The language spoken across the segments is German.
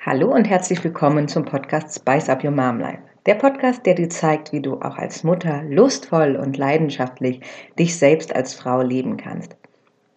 Hallo und herzlich willkommen zum Podcast Spice Up Your Mom Life. Der Podcast, der dir zeigt, wie du auch als Mutter lustvoll und leidenschaftlich dich selbst als Frau leben kannst.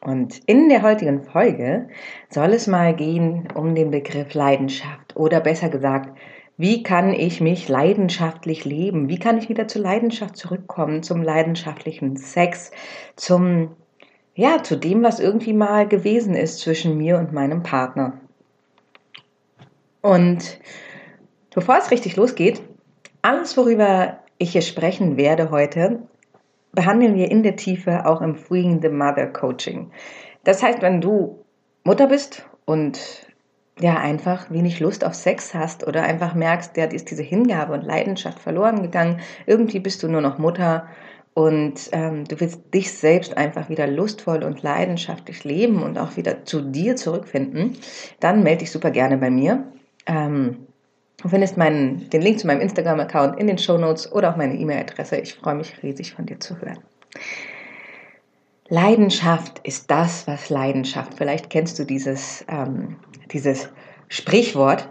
Und in der heutigen Folge soll es mal gehen um den Begriff Leidenschaft oder besser gesagt, wie kann ich mich leidenschaftlich leben? Wie kann ich wieder zur Leidenschaft zurückkommen, zum leidenschaftlichen Sex, zum ja, zu dem, was irgendwie mal gewesen ist zwischen mir und meinem Partner. Und bevor es richtig losgeht, alles, worüber ich hier sprechen werde heute, behandeln wir in der Tiefe auch im Freeing the Mother Coaching. Das heißt, wenn du Mutter bist und ja einfach wenig Lust auf Sex hast oder einfach merkst, ja, ist diese Hingabe und Leidenschaft verloren gegangen, irgendwie bist du nur noch Mutter und ähm, du willst dich selbst einfach wieder lustvoll und leidenschaftlich leben und auch wieder zu dir zurückfinden, dann melde dich super gerne bei mir. Ähm, du findest meinen, den Link zu meinem Instagram-Account in den Show Notes oder auch meine E-Mail-Adresse. Ich freue mich riesig von dir zu hören. Leidenschaft ist das, was Leidenschaft. Vielleicht kennst du dieses, ähm, dieses Sprichwort.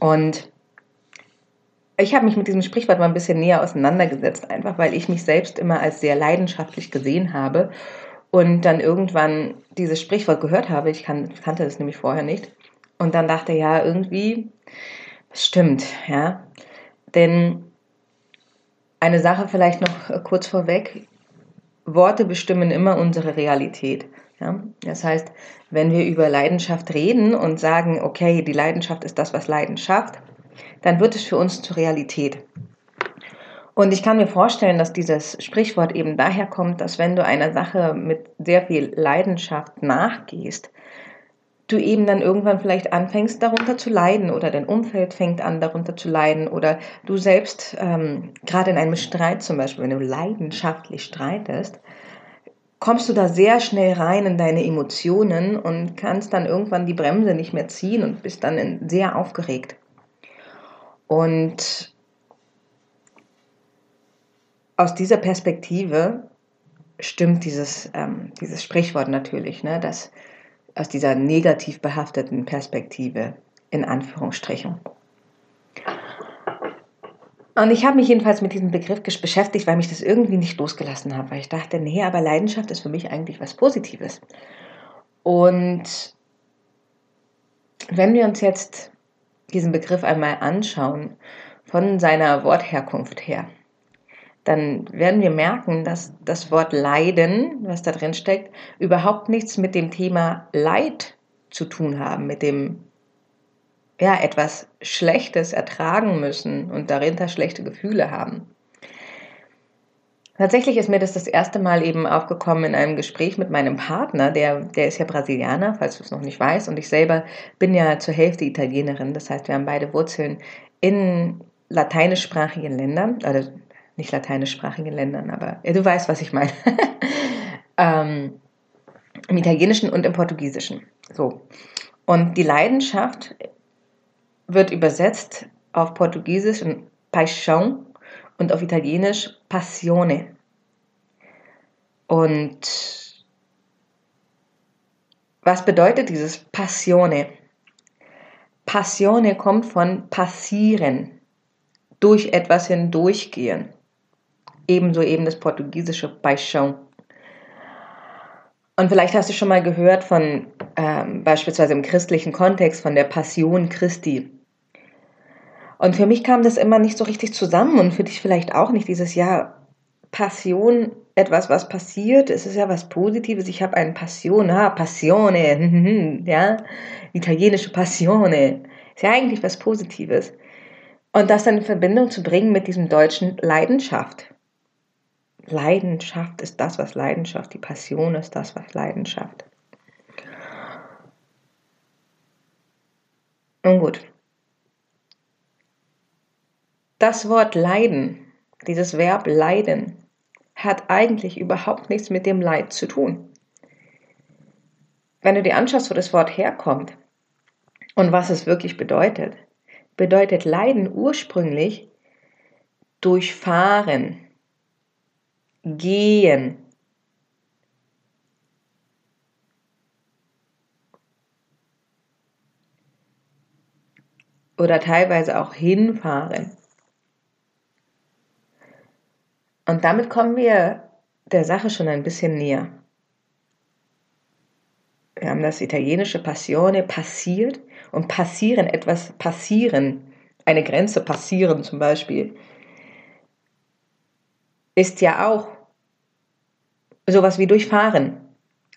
Und ich habe mich mit diesem Sprichwort mal ein bisschen näher auseinandergesetzt, einfach weil ich mich selbst immer als sehr leidenschaftlich gesehen habe und dann irgendwann dieses Sprichwort gehört habe. Ich kan kannte das nämlich vorher nicht und dann dachte, ja, irgendwie stimmt, ja. Denn eine Sache vielleicht noch kurz vorweg. Worte bestimmen immer unsere Realität. Ja? Das heißt, wenn wir über Leidenschaft reden und sagen, okay, die Leidenschaft ist das, was Leidenschaft, dann wird es für uns zur Realität. Und ich kann mir vorstellen, dass dieses Sprichwort eben daher kommt, dass wenn du einer Sache mit sehr viel Leidenschaft nachgehst, du eben dann irgendwann vielleicht anfängst, darunter zu leiden oder dein Umfeld fängt an, darunter zu leiden oder du selbst, ähm, gerade in einem Streit zum Beispiel, wenn du leidenschaftlich streitest, kommst du da sehr schnell rein in deine Emotionen und kannst dann irgendwann die Bremse nicht mehr ziehen und bist dann sehr aufgeregt. Und aus dieser Perspektive stimmt dieses, ähm, dieses Sprichwort natürlich, ne, dass aus dieser negativ behafteten Perspektive in Anführungsstrichen. Und ich habe mich jedenfalls mit diesem Begriff beschäftigt, weil mich das irgendwie nicht losgelassen hat, weil ich dachte, nee, aber Leidenschaft ist für mich eigentlich was Positives. Und wenn wir uns jetzt diesen Begriff einmal anschauen, von seiner Wortherkunft her, dann werden wir merken, dass das Wort Leiden, was da drin steckt, überhaupt nichts mit dem Thema Leid zu tun haben, mit dem ja etwas Schlechtes ertragen müssen und darinter schlechte Gefühle haben. Tatsächlich ist mir das das erste Mal eben aufgekommen in einem Gespräch mit meinem Partner, der, der ist ja Brasilianer, falls du es noch nicht weißt, und ich selber bin ja zur Hälfte Italienerin. Das heißt, wir haben beide Wurzeln in lateinischsprachigen Ländern, also nicht lateinischsprachigen Ländern, aber ja, du weißt, was ich meine. ähm, Im Italienischen und im Portugiesischen. So. Und die Leidenschaft wird übersetzt auf Portugiesisch in Paixão und auf Italienisch Passione. Und was bedeutet dieses Passione? Passione kommt von passieren, durch etwas hindurchgehen ebenso eben das portugiesische Paixão. Und vielleicht hast du schon mal gehört von ähm, beispielsweise im christlichen Kontext von der Passion Christi. Und für mich kam das immer nicht so richtig zusammen und für dich vielleicht auch nicht dieses Jahr Passion, etwas, was passiert, es ist ja was Positives. Ich habe eine Passion, ah, Passione, ja, italienische Passione, ist ja eigentlich was Positives. Und das dann in Verbindung zu bringen mit diesem deutschen Leidenschaft. Leidenschaft ist das, was Leidenschaft, die Passion ist das, was Leidenschaft. Nun gut. Das Wort leiden, dieses Verb leiden, hat eigentlich überhaupt nichts mit dem Leid zu tun. Wenn du dir anschaust, wo das Wort herkommt und was es wirklich bedeutet, bedeutet Leiden ursprünglich durchfahren, gehen oder teilweise auch hinfahren. Und damit kommen wir der Sache schon ein bisschen näher. Wir haben das italienische Passione passiert und passieren, etwas passieren, eine Grenze passieren zum Beispiel, ist ja auch sowas wie durchfahren.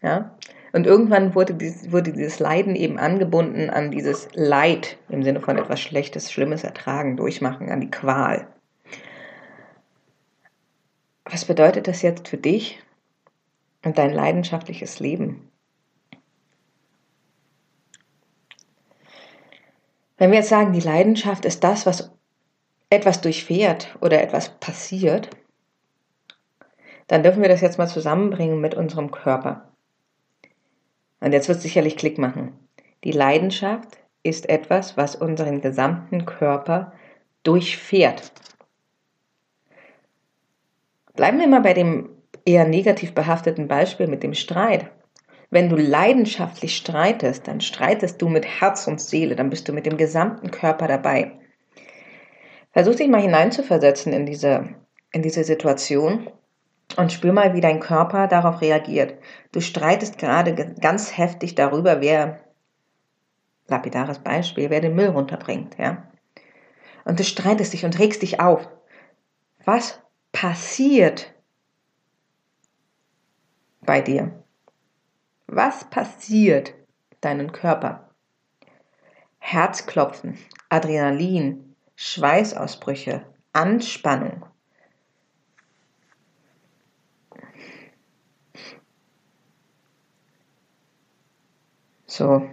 Ja? Und irgendwann wurde dieses, wurde dieses Leiden eben angebunden an dieses Leid im Sinne von etwas Schlechtes, Schlimmes ertragen, durchmachen, an die Qual. Was bedeutet das jetzt für dich und dein leidenschaftliches Leben? Wenn wir jetzt sagen, die Leidenschaft ist das, was etwas durchfährt oder etwas passiert, dann dürfen wir das jetzt mal zusammenbringen mit unserem Körper. Und jetzt wird es sicherlich Klick machen. Die Leidenschaft ist etwas, was unseren gesamten Körper durchfährt. Bleiben wir mal bei dem eher negativ behafteten Beispiel mit dem Streit. Wenn du leidenschaftlich streitest, dann streitest du mit Herz und Seele, dann bist du mit dem gesamten Körper dabei. Versuch dich mal hineinzuversetzen in diese, in diese Situation und spür mal, wie dein Körper darauf reagiert. Du streitest gerade ganz heftig darüber, wer, lapidares Beispiel, wer den Müll runterbringt, ja. Und du streitest dich und regst dich auf. Was passiert bei dir? Was passiert deinen Körper? Herzklopfen, Adrenalin, Schweißausbrüche, Anspannung. So.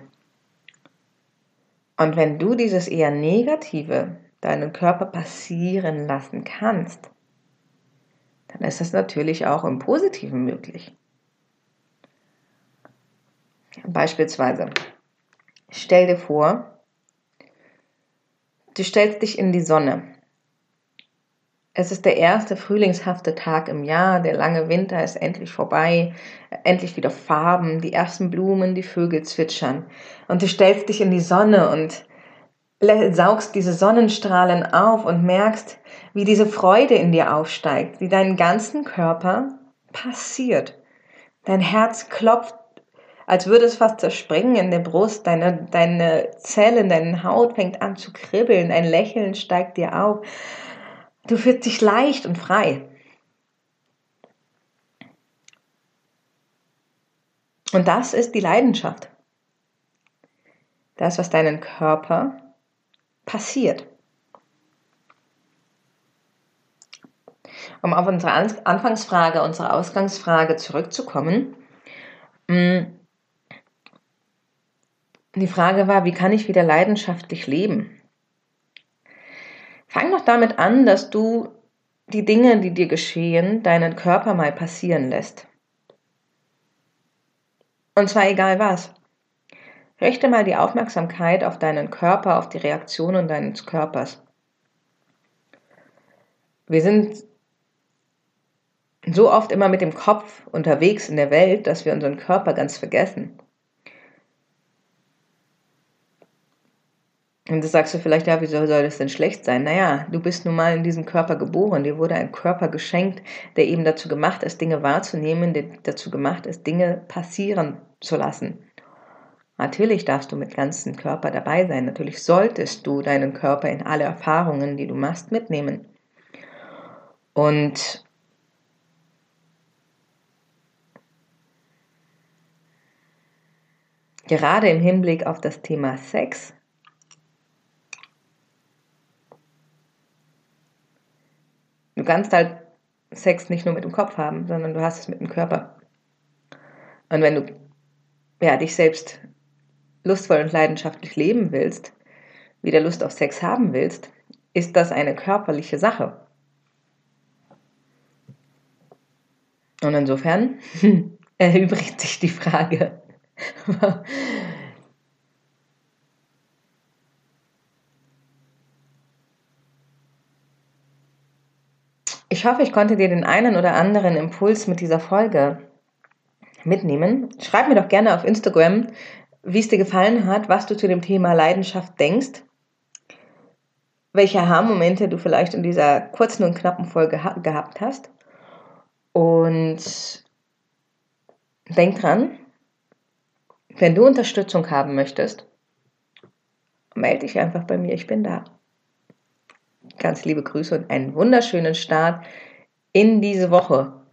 Und wenn du dieses eher Negative deinen Körper passieren lassen kannst, dann ist das natürlich auch im Positiven möglich. Beispielsweise, stell dir vor, du stellst dich in die Sonne. Es ist der erste frühlingshafte Tag im Jahr, der lange Winter ist endlich vorbei, endlich wieder Farben, die ersten Blumen, die Vögel zwitschern. Und du stellst dich in die Sonne und saugst diese Sonnenstrahlen auf und merkst, wie diese Freude in dir aufsteigt, wie deinen ganzen Körper passiert. Dein Herz klopft als würde es fast zerspringen in der Brust, deine, deine Zellen, deine Haut fängt an zu kribbeln, ein Lächeln steigt dir auf. Du fühlst dich leicht und frei. Und das ist die Leidenschaft. Das, was deinen Körper passiert. Um auf unsere Anfangsfrage, unsere Ausgangsfrage zurückzukommen, mm, die Frage war, wie kann ich wieder leidenschaftlich leben? Fang doch damit an, dass du die Dinge, die dir geschehen, deinen Körper mal passieren lässt. Und zwar egal was. Richte mal die Aufmerksamkeit auf deinen Körper, auf die Reaktionen deines Körpers. Wir sind so oft immer mit dem Kopf unterwegs in der Welt, dass wir unseren Körper ganz vergessen. Und das sagst du vielleicht, ja, wieso soll das denn schlecht sein? Naja, du bist nun mal in diesem Körper geboren, dir wurde ein Körper geschenkt, der eben dazu gemacht ist, Dinge wahrzunehmen, der dazu gemacht ist, Dinge passieren zu lassen. Natürlich darfst du mit ganzem Körper dabei sein, natürlich solltest du deinen Körper in alle Erfahrungen, die du machst, mitnehmen. Und gerade im Hinblick auf das Thema Sex Du kannst halt Sex nicht nur mit dem Kopf haben, sondern du hast es mit dem Körper. Und wenn du ja, dich selbst lustvoll und leidenschaftlich leben willst, wieder Lust auf Sex haben willst, ist das eine körperliche Sache. Und insofern erübrigt sich die Frage, Ich hoffe, ich konnte dir den einen oder anderen Impuls mit dieser Folge mitnehmen. Schreib mir doch gerne auf Instagram, wie es dir gefallen hat, was du zu dem Thema Leidenschaft denkst. welche Aha-Momente du vielleicht in dieser kurzen und knappen Folge gehabt hast. Und denk dran, wenn du Unterstützung haben möchtest, melde dich einfach bei mir, ich bin da. Ganz liebe Grüße und einen wunderschönen Start in diese Woche.